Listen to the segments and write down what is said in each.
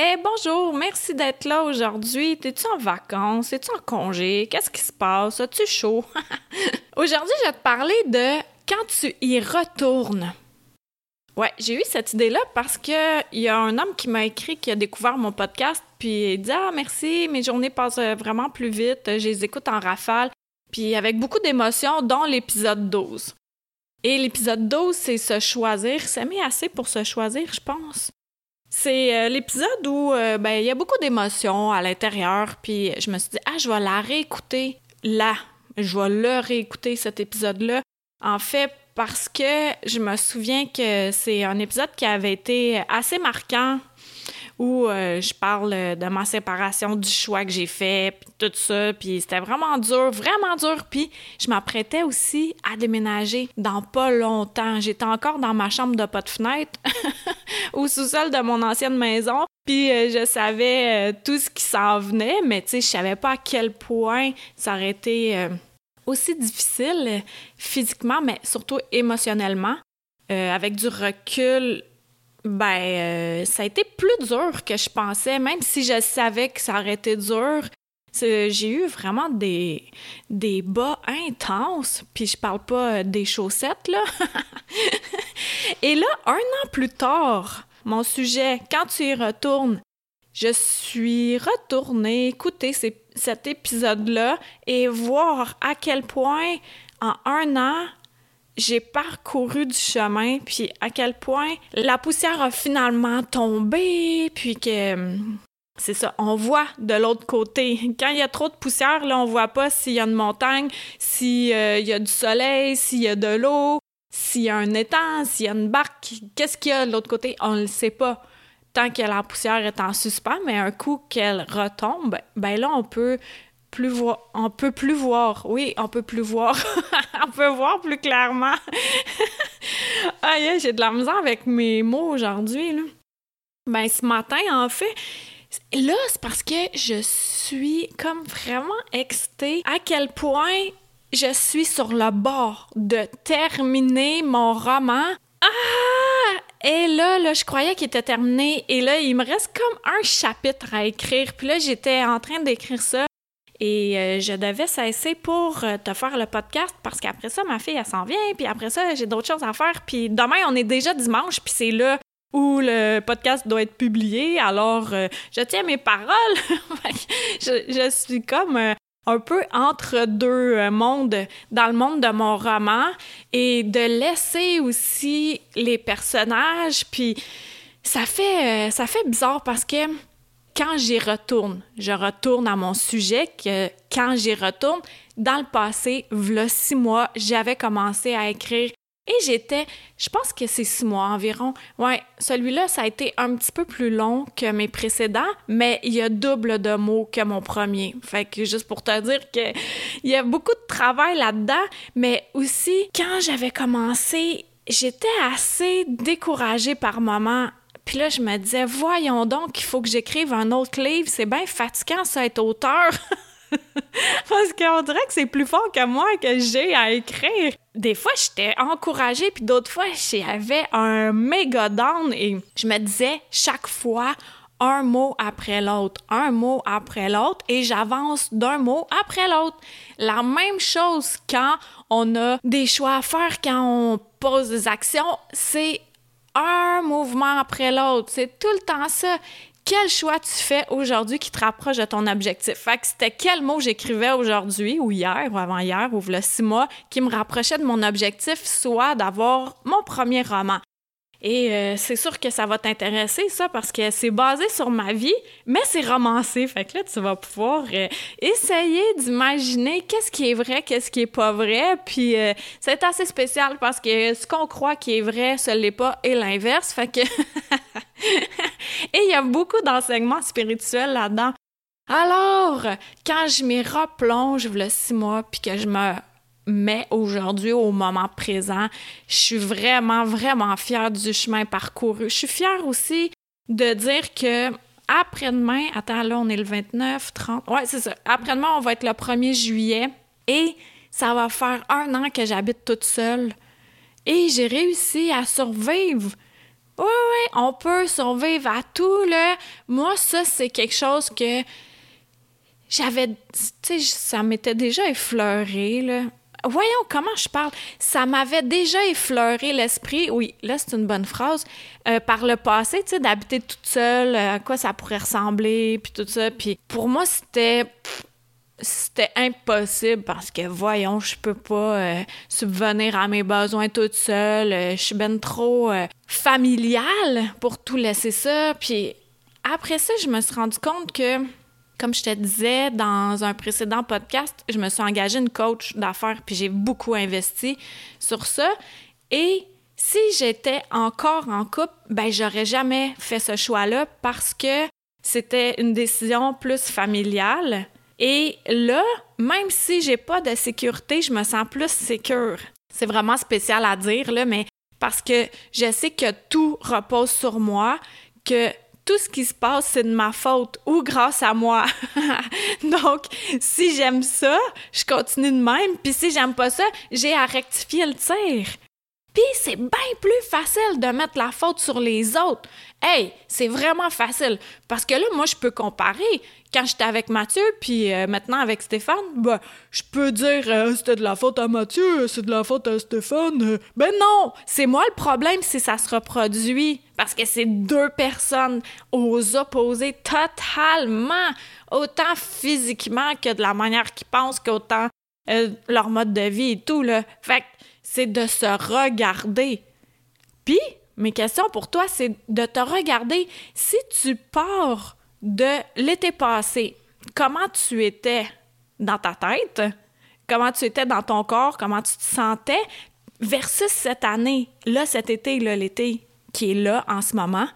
Eh bonjour, merci d'être là aujourd'hui. T'es-tu en vacances? Es-tu en congé? Qu'est-ce qui se passe? As-tu chaud? aujourd'hui, je vais te parler de quand tu y retournes. Ouais, j'ai eu cette idée-là parce que il y a un homme qui m'a écrit qui a découvert mon podcast puis il dit ah merci, mes journées passent vraiment plus vite, je les écoute en rafale puis avec beaucoup d'émotions dont l'épisode 12. Et l'épisode 12, c'est se choisir, s'aimer assez pour se choisir, je pense. C'est euh, l'épisode où euh, ben il y a beaucoup d'émotions à l'intérieur puis je me suis dit ah je vais la réécouter là, je vais le réécouter cet épisode-là. En fait, parce que je me souviens que c'est un épisode qui avait été assez marquant où euh, je parle de ma séparation, du choix que j'ai fait, tout ça, puis c'était vraiment dur, vraiment dur, puis je m'apprêtais aussi à déménager dans pas longtemps. J'étais encore dans ma chambre de pas de fenêtre au sous-sol de mon ancienne maison, puis euh, je savais euh, tout ce qui s'en venait, mais tu sais, je savais pas à quel point ça aurait été aussi difficile euh, physiquement, mais surtout émotionnellement. Euh, avec du recul, ben, euh, ça a été plus dur que je pensais, même si je savais que ça aurait été dur. J'ai eu vraiment des, des bas intenses, puis je parle pas des chaussettes, là. Et là, un an plus tard, mon sujet, quand tu y retournes, je suis retournée écouter cet épisode-là et voir à quel point en un an, j'ai parcouru du chemin, puis à quel point la poussière a finalement tombé, puis que c'est ça, on voit de l'autre côté. Quand il y a trop de poussière, là, on voit pas s'il y a une montagne, s'il euh, y a du soleil, s'il y a de l'eau, s'il y a un étang, s'il y a une barque. Qu'est-ce qu'il y a de l'autre côté? On ne le sait pas tant que la poussière est en suspens, mais un coup qu'elle retombe, ben là, on peut plus voir. On peut plus voir. Oui, on peut plus voir. on peut voir plus clairement. Aïe, j'ai de la misère avec mes mots aujourd'hui. Ben, ce matin, en fait, là, c'est parce que je suis comme vraiment excitée à quel point je suis sur le bord de terminer mon roman. Ah! Et là, là, je croyais qu'il était terminé. Et là, il me reste comme un chapitre à écrire. Puis là, j'étais en train d'écrire ça. Et euh, je devais cesser pour euh, te faire le podcast parce qu'après ça, ma fille, elle s'en vient. Puis après ça, j'ai d'autres choses à faire. Puis demain, on est déjà dimanche. Puis c'est là où le podcast doit être publié. Alors, euh, je tiens mes paroles. je, je, suis comme un peu entre deux mondes dans le monde de mon roman et de laisser aussi les personnages puis ça fait ça fait bizarre parce que quand j'y retourne, je retourne à mon sujet que quand j'y retourne dans le passé, v'là six mois, j'avais commencé à écrire et j'étais, je pense que c'est six mois environ. Ouais, celui-là, ça a été un petit peu plus long que mes précédents, mais il y a double de mots que mon premier. Fait que juste pour te dire que il y a beaucoup de travail là-dedans, mais aussi, quand j'avais commencé, j'étais assez découragée par moments puis là, je me disais, voyons donc, il faut que j'écrive un autre livre. C'est bien fatigant, ça, auteur. Parce qu'on dirait que c'est plus fort que moi que j'ai à écrire. Des fois, j'étais encouragée, puis d'autres fois, j'avais un méga down et je me disais chaque fois un mot après l'autre, un mot après l'autre, et j'avance d'un mot après l'autre. La même chose quand on a des choix à faire, quand on pose des actions, c'est un mouvement après l'autre. C'est tout le temps ça quel choix tu fais aujourd'hui qui te rapproche de ton objectif? Fait que c'était quel mot j'écrivais aujourd'hui ou hier ou avant-hier ou le six mois qui me rapprochait de mon objectif, soit d'avoir mon premier roman. Et euh, c'est sûr que ça va t'intéresser, ça, parce que c'est basé sur ma vie, mais c'est romancé. Fait que là, tu vas pouvoir euh, essayer d'imaginer qu'est-ce qui est vrai, qu'est-ce qui est pas vrai. Puis euh, c'est assez spécial parce que ce qu'on croit qui est vrai, ce l'est pas, et l'inverse. Fait que... et il y a beaucoup d'enseignements spirituels là-dedans. Alors, quand je m'y replonge, le six mois, puis que je me mets aujourd'hui au moment présent, je suis vraiment, vraiment fière du chemin parcouru. Je suis fière aussi de dire que après-demain, attends, là, on est le 29, 30, ouais, c'est ça. Après-demain, on va être le 1er juillet et ça va faire un an que j'habite toute seule. Et j'ai réussi à survivre. Oui, oui, on peut survivre à tout, là. Moi, ça, c'est quelque chose que j'avais. Tu sais, ça m'était déjà effleuré, là. Voyons comment je parle. Ça m'avait déjà effleuré l'esprit, oui, là c'est une bonne phrase, euh, par le passé, tu sais, d'habiter toute seule, euh, à quoi ça pourrait ressembler, puis tout ça. Puis pour moi, c'était c'était impossible parce que voyons, je peux pas euh, subvenir à mes besoins toute seule. je suis ben trop familiale pour tout laisser ça. Puis après ça, je me suis rendu compte que comme je te disais dans un précédent podcast, je me suis engagée une coach d'affaires, puis j'ai beaucoup investi sur ça. Et si j'étais encore en couple, ben j'aurais jamais fait ce choix-là parce que c'était une décision plus familiale. Et là, même si j'ai pas de sécurité, je me sens plus sécure. C'est vraiment spécial à dire là, mais parce que je sais que tout repose sur moi, que tout ce qui se passe, c'est de ma faute ou grâce à moi. Donc, si j'aime ça, je continue de même. Puis si j'aime pas ça, j'ai à rectifier le tir. Puis c'est bien plus facile de mettre la faute sur les autres. Hey, c'est vraiment facile. Parce que là, moi, je peux comparer. Quand j'étais avec Mathieu, puis euh, maintenant avec Stéphane, ben, je peux dire euh, c'était de la faute à Mathieu, c'est de la faute à Stéphane. Ben non, c'est moi le problème si ça se reproduit. Parce que c'est deux personnes aux opposés totalement, autant physiquement que de la manière qu'ils pensent, qu'autant euh, leur mode de vie et tout. Là. Fait que c'est de se regarder. Puis, mes questions pour toi, c'est de te regarder si tu pars de l'été passé, comment tu étais dans ta tête, comment tu étais dans ton corps, comment tu te sentais, versus cette année, là, cet été, là, l'été? Qui est là en ce moment.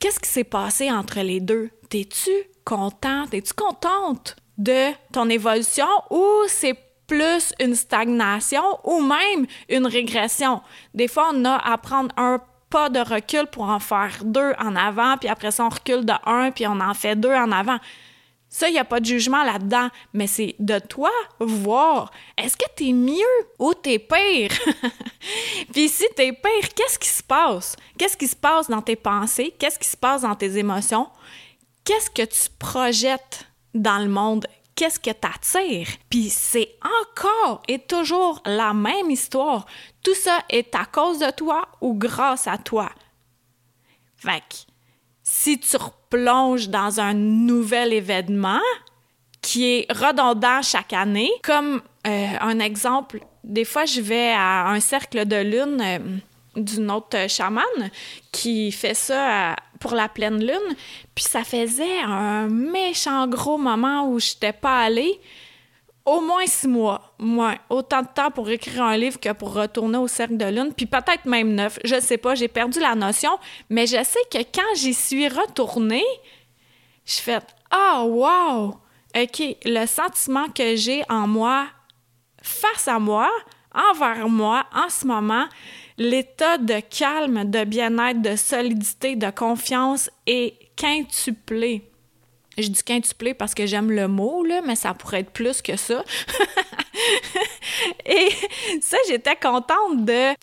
Qu'est-ce qui s'est passé entre les deux? T'es-tu contente? Es-tu contente de ton évolution ou c'est plus une stagnation ou même une régression? Des fois, on a à prendre un pas de recul pour en faire deux en avant, puis après ça, on recule de un, puis on en fait deux en avant. Ça, il n'y a pas de jugement là-dedans, mais c'est de toi voir est-ce que tu es mieux ou tu es pire? puis si tu es pire, qu'est-ce qui se passe? Qu'est-ce qui se passe dans tes pensées? Qu'est-ce qui se passe dans tes émotions? Qu'est-ce que tu projettes dans le monde? qu'est-ce que t'attires? Puis c'est encore et toujours la même histoire. Tout ça est à cause de toi ou grâce à toi? Fait que, si tu replonges dans un nouvel événement qui est redondant chaque année, comme euh, un exemple, des fois je vais à un cercle de lune euh, d'une autre chamane qui fait ça pour la pleine lune. Puis ça faisait un méchant gros moment où je n'étais pas allée. Au moins six mois. Moins. Autant de temps pour écrire un livre que pour retourner au cercle de lune. Puis peut-être même neuf. Je sais pas, j'ai perdu la notion. Mais je sais que quand j'y suis retournée, je fais Ah, wow! OK, le sentiment que j'ai en moi, face à moi, envers moi, en ce moment, l'état de calme, de bien-être, de solidité, de confiance est quintuplé. Je dis quintuplé parce que j'aime le mot, là, mais ça pourrait être plus que ça. Et ça, j'étais contente de,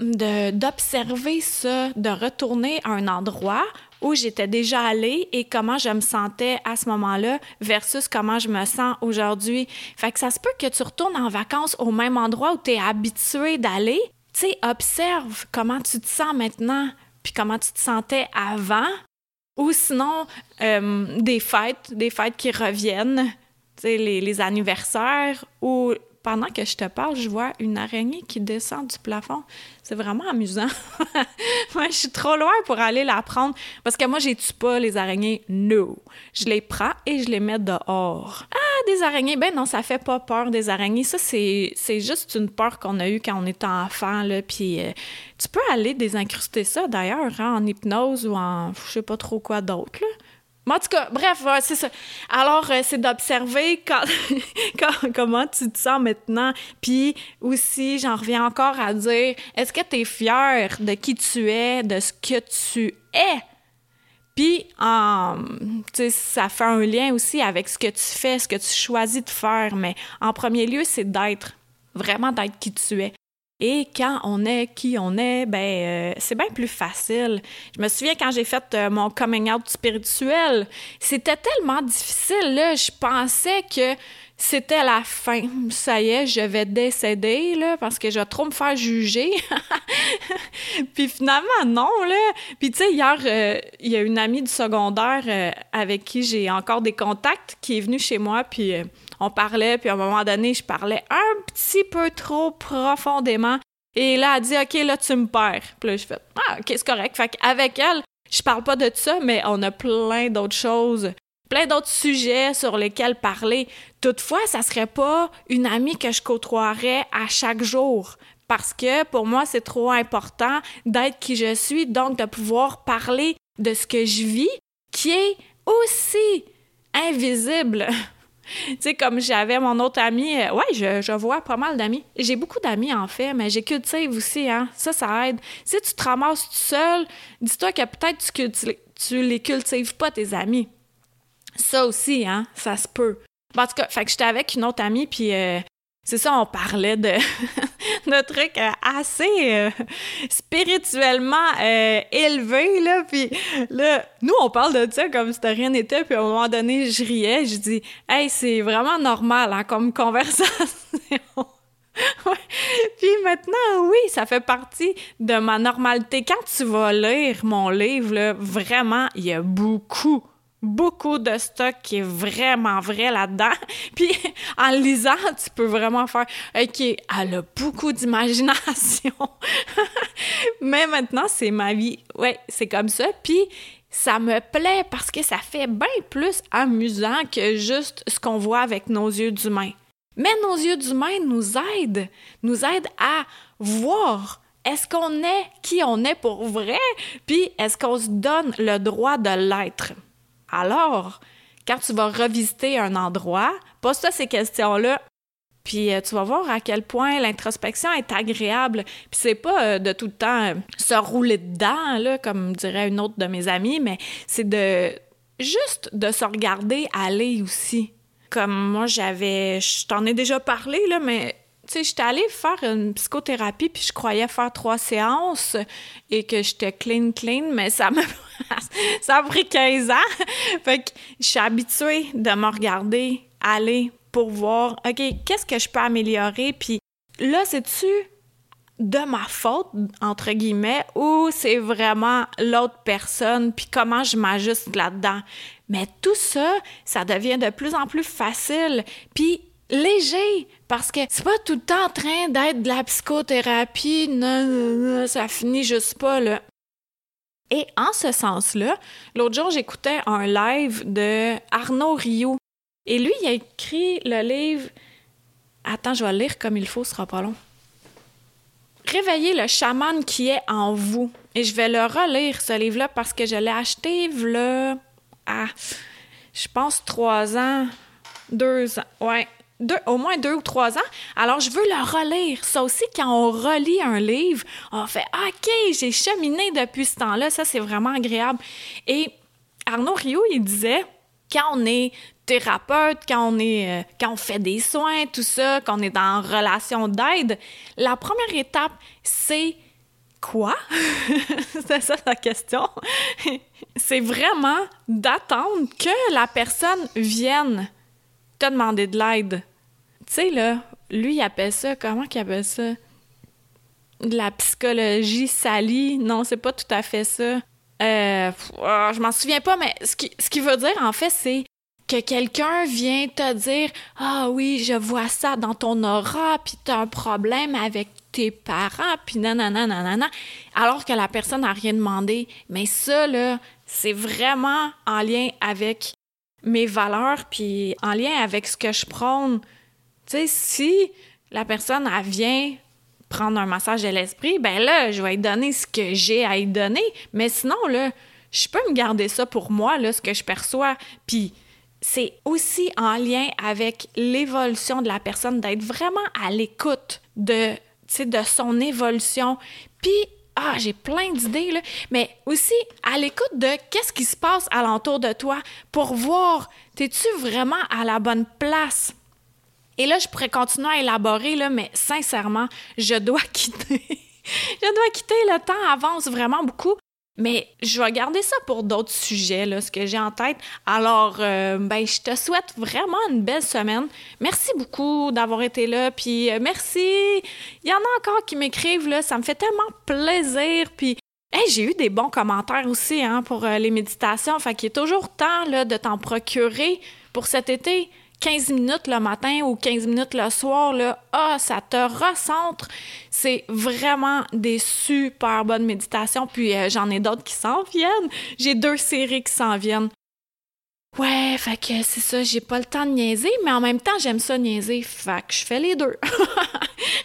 de, d'observer ça, de retourner à un endroit où j'étais déjà allée et comment je me sentais à ce moment-là versus comment je me sens aujourd'hui. Fait que ça se peut que tu retournes en vacances au même endroit où tu es habitué d'aller, tu sais, observe comment tu te sens maintenant, puis comment tu te sentais avant. Ou sinon, euh, des fêtes, des fêtes qui reviennent, les anniversaires ou pendant que je te parle, je vois une araignée qui descend du plafond. C'est vraiment amusant. moi, je suis trop loin pour aller la prendre parce que moi, j'ai tue pas les araignées? No. Je les prends et je les mets dehors. Ah, des araignées. Ben non, ça fait pas peur des araignées. Ça, c'est, juste une peur qu'on a eue quand on était enfant. Là. Euh, tu peux aller désincruster ça d'ailleurs hein, en hypnose ou en je sais pas trop quoi d'autre. En tout cas, bref, c'est ça. Alors, euh, c'est d'observer comment tu te sens maintenant. Puis aussi, j'en reviens encore à dire, est-ce que tu es fier de qui tu es, de ce que tu es? Puis, ça fait un lien aussi avec ce que tu fais, ce que tu choisis de faire. Mais en premier lieu, c'est d'être, vraiment d'être qui tu es. Et quand on est qui on est, ben euh, c'est bien plus facile. Je me souviens quand j'ai fait euh, mon coming out spirituel, c'était tellement difficile là, je pensais que c'était la fin. Ça y est, je vais décéder là parce que je vais trop me faire juger. puis finalement non là. Puis tu sais hier euh, il y a une amie du secondaire avec qui j'ai encore des contacts qui est venue chez moi puis on parlait, puis à un moment donné, je parlais un petit peu trop profondément. Et là, elle dit, OK, là, tu me perds. Puis là, je fais, ah, OK, c'est correct. Fait qu'avec elle, je parle pas de ça, mais on a plein d'autres choses, plein d'autres sujets sur lesquels parler. Toutefois, ça serait pas une amie que je côtoierais à chaque jour. Parce que pour moi, c'est trop important d'être qui je suis, donc de pouvoir parler de ce que je vis, qui est aussi invisible tu sais, comme j'avais mon autre ami, euh, ouais, je, vois pas mal d'amis. J'ai beaucoup d'amis, en fait, mais j'ai cultive aussi, hein. Ça, ça aide. Si tu te ramasses tout seul, dis-toi que peut-être tu, tu les cultives pas, tes amis. Ça aussi, hein, ça se peut. en tout cas, fait que j'étais avec une autre amie, puis euh, c'est ça, on parlait de, de trucs euh, assez euh, spirituellement euh, élevés, là. Puis là, nous, on parle de ça comme si rien n'était. Puis à un moment donné, je riais. Je dis, hey, c'est vraiment normal, hein, comme conversation. Puis maintenant, oui, ça fait partie de ma normalité. Quand tu vas lire mon livre, là, vraiment, il y a beaucoup beaucoup de stock qui est vraiment vrai là-dedans. Puis en lisant, tu peux vraiment faire OK, elle a beaucoup d'imagination. Mais maintenant, c'est ma vie. Ouais, c'est comme ça. Puis ça me plaît parce que ça fait bien plus amusant que juste ce qu'on voit avec nos yeux d'humain. Mais nos yeux d'humain nous aident, nous aident à voir est-ce qu'on est qui on est pour vrai, puis est-ce qu'on se donne le droit de l'être. Alors, quand tu vas revisiter un endroit, pose-toi ces questions-là, puis euh, tu vas voir à quel point l'introspection est agréable. Puis c'est pas euh, de tout le temps euh, se rouler dedans, là, comme dirait une autre de mes amies, mais c'est de juste de se regarder aller aussi. Comme moi, j'avais. Je t'en ai déjà parlé, là, mais tu sais, j'étais allée faire une psychothérapie, puis je croyais faire trois séances et que j'étais clean, clean, mais ça m'a ça a pris 15 ans. fait que je suis habituée de me regarder aller pour voir, OK, qu'est-ce que je peux améliorer? Puis là, c'est-tu de ma faute, entre guillemets, ou c'est vraiment l'autre personne, puis comment je m'ajuste là-dedans? Mais tout ça, ça devient de plus en plus facile. Puis léger parce que c'est pas tout le temps en train d'être de la psychothérapie, non, non, ça finit juste pas là. Et en ce sens-là, l'autre jour, j'écoutais un live de Arnaud Rio. Et lui, il a écrit le livre. Attends, je vais le lire comme il faut, ce sera pas long. Réveillez le chaman qui est en vous. Et je vais le relire, ce livre-là, parce que je l'ai acheté, là, à, je pense, trois ans, deux ans. Ouais, au moins deux ou trois ans. Alors, je veux le relire. Ça aussi, quand on relit un livre, on fait OK, j'ai cheminé depuis ce temps-là. Ça, c'est vraiment agréable. Et Arnaud Rio, il disait quand on est thérapeute, quand on est euh, quand on fait des soins, tout ça, quand on est en relation d'aide, la première étape, c'est quoi? c'est ça la question. c'est vraiment d'attendre que la personne vienne te demander de l'aide. Tu sais, là, lui, il appelle ça, comment qu'il appelle ça? De la psychologie salie. Non, c'est pas tout à fait ça. Euh, oh, je m'en souviens pas, mais ce qui, ce qui veut dire, en fait, c'est que quelqu'un vient te dire Ah oui, je vois ça dans ton aura, puis t'as un problème avec tes parents, puis nanana, nanana, alors que la personne n'a rien demandé. Mais ça, là, c'est vraiment en lien avec mes valeurs, puis en lien avec ce que je prône. Tu sais, si la personne, vient prendre un massage de l'esprit, ben là, je vais lui donner ce que j'ai à lui donner. Mais sinon, là, je peux me garder ça pour moi, là, ce que je perçois. Puis c'est aussi en lien avec l'évolution de la personne, d'être vraiment à l'écoute de, son évolution. Puis, ah, j'ai plein d'idées, mais aussi à l'écoute de qu'est-ce qui se passe alentour de toi pour voir, t'es-tu vraiment à la bonne place? Et là, je pourrais continuer à élaborer, là, mais sincèrement, je dois quitter. je dois quitter, le temps avance vraiment beaucoup. Mais je vais garder ça pour d'autres sujets, là, ce que j'ai en tête. Alors, euh, ben, je te souhaite vraiment une belle semaine. Merci beaucoup d'avoir été là. Puis, euh, merci. Il y en a encore qui m'écrivent, là. Ça me fait tellement plaisir. Puis, j'ai eu des bons commentaires aussi hein, pour euh, les méditations. Fait qu'il est toujours temps de t'en procurer pour cet été. 15 minutes le matin ou 15 minutes le soir, là, ah, ça te recentre. C'est vraiment des super bonnes méditations. Puis euh, j'en ai d'autres qui s'en viennent. J'ai deux séries qui s'en viennent. Ouais, fait que c'est ça, j'ai pas le temps de niaiser, mais en même temps, j'aime ça niaiser. Fait que je fais les deux.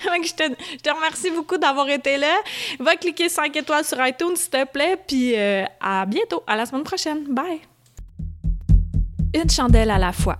je te, je te, remercie beaucoup d'avoir été là. Va cliquer 5 étoiles sur iTunes, s'il te plaît, puis euh, à bientôt, à la semaine prochaine. Bye! Une chandelle à la fois.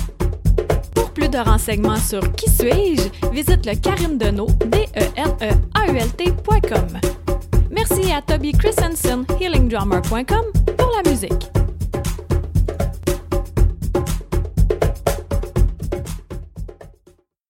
plus de renseignements sur Qui suis-je, visite le Deneau, d e n e a u l tcom Merci à Toby Christensen, healingdrummer.com, pour la musique.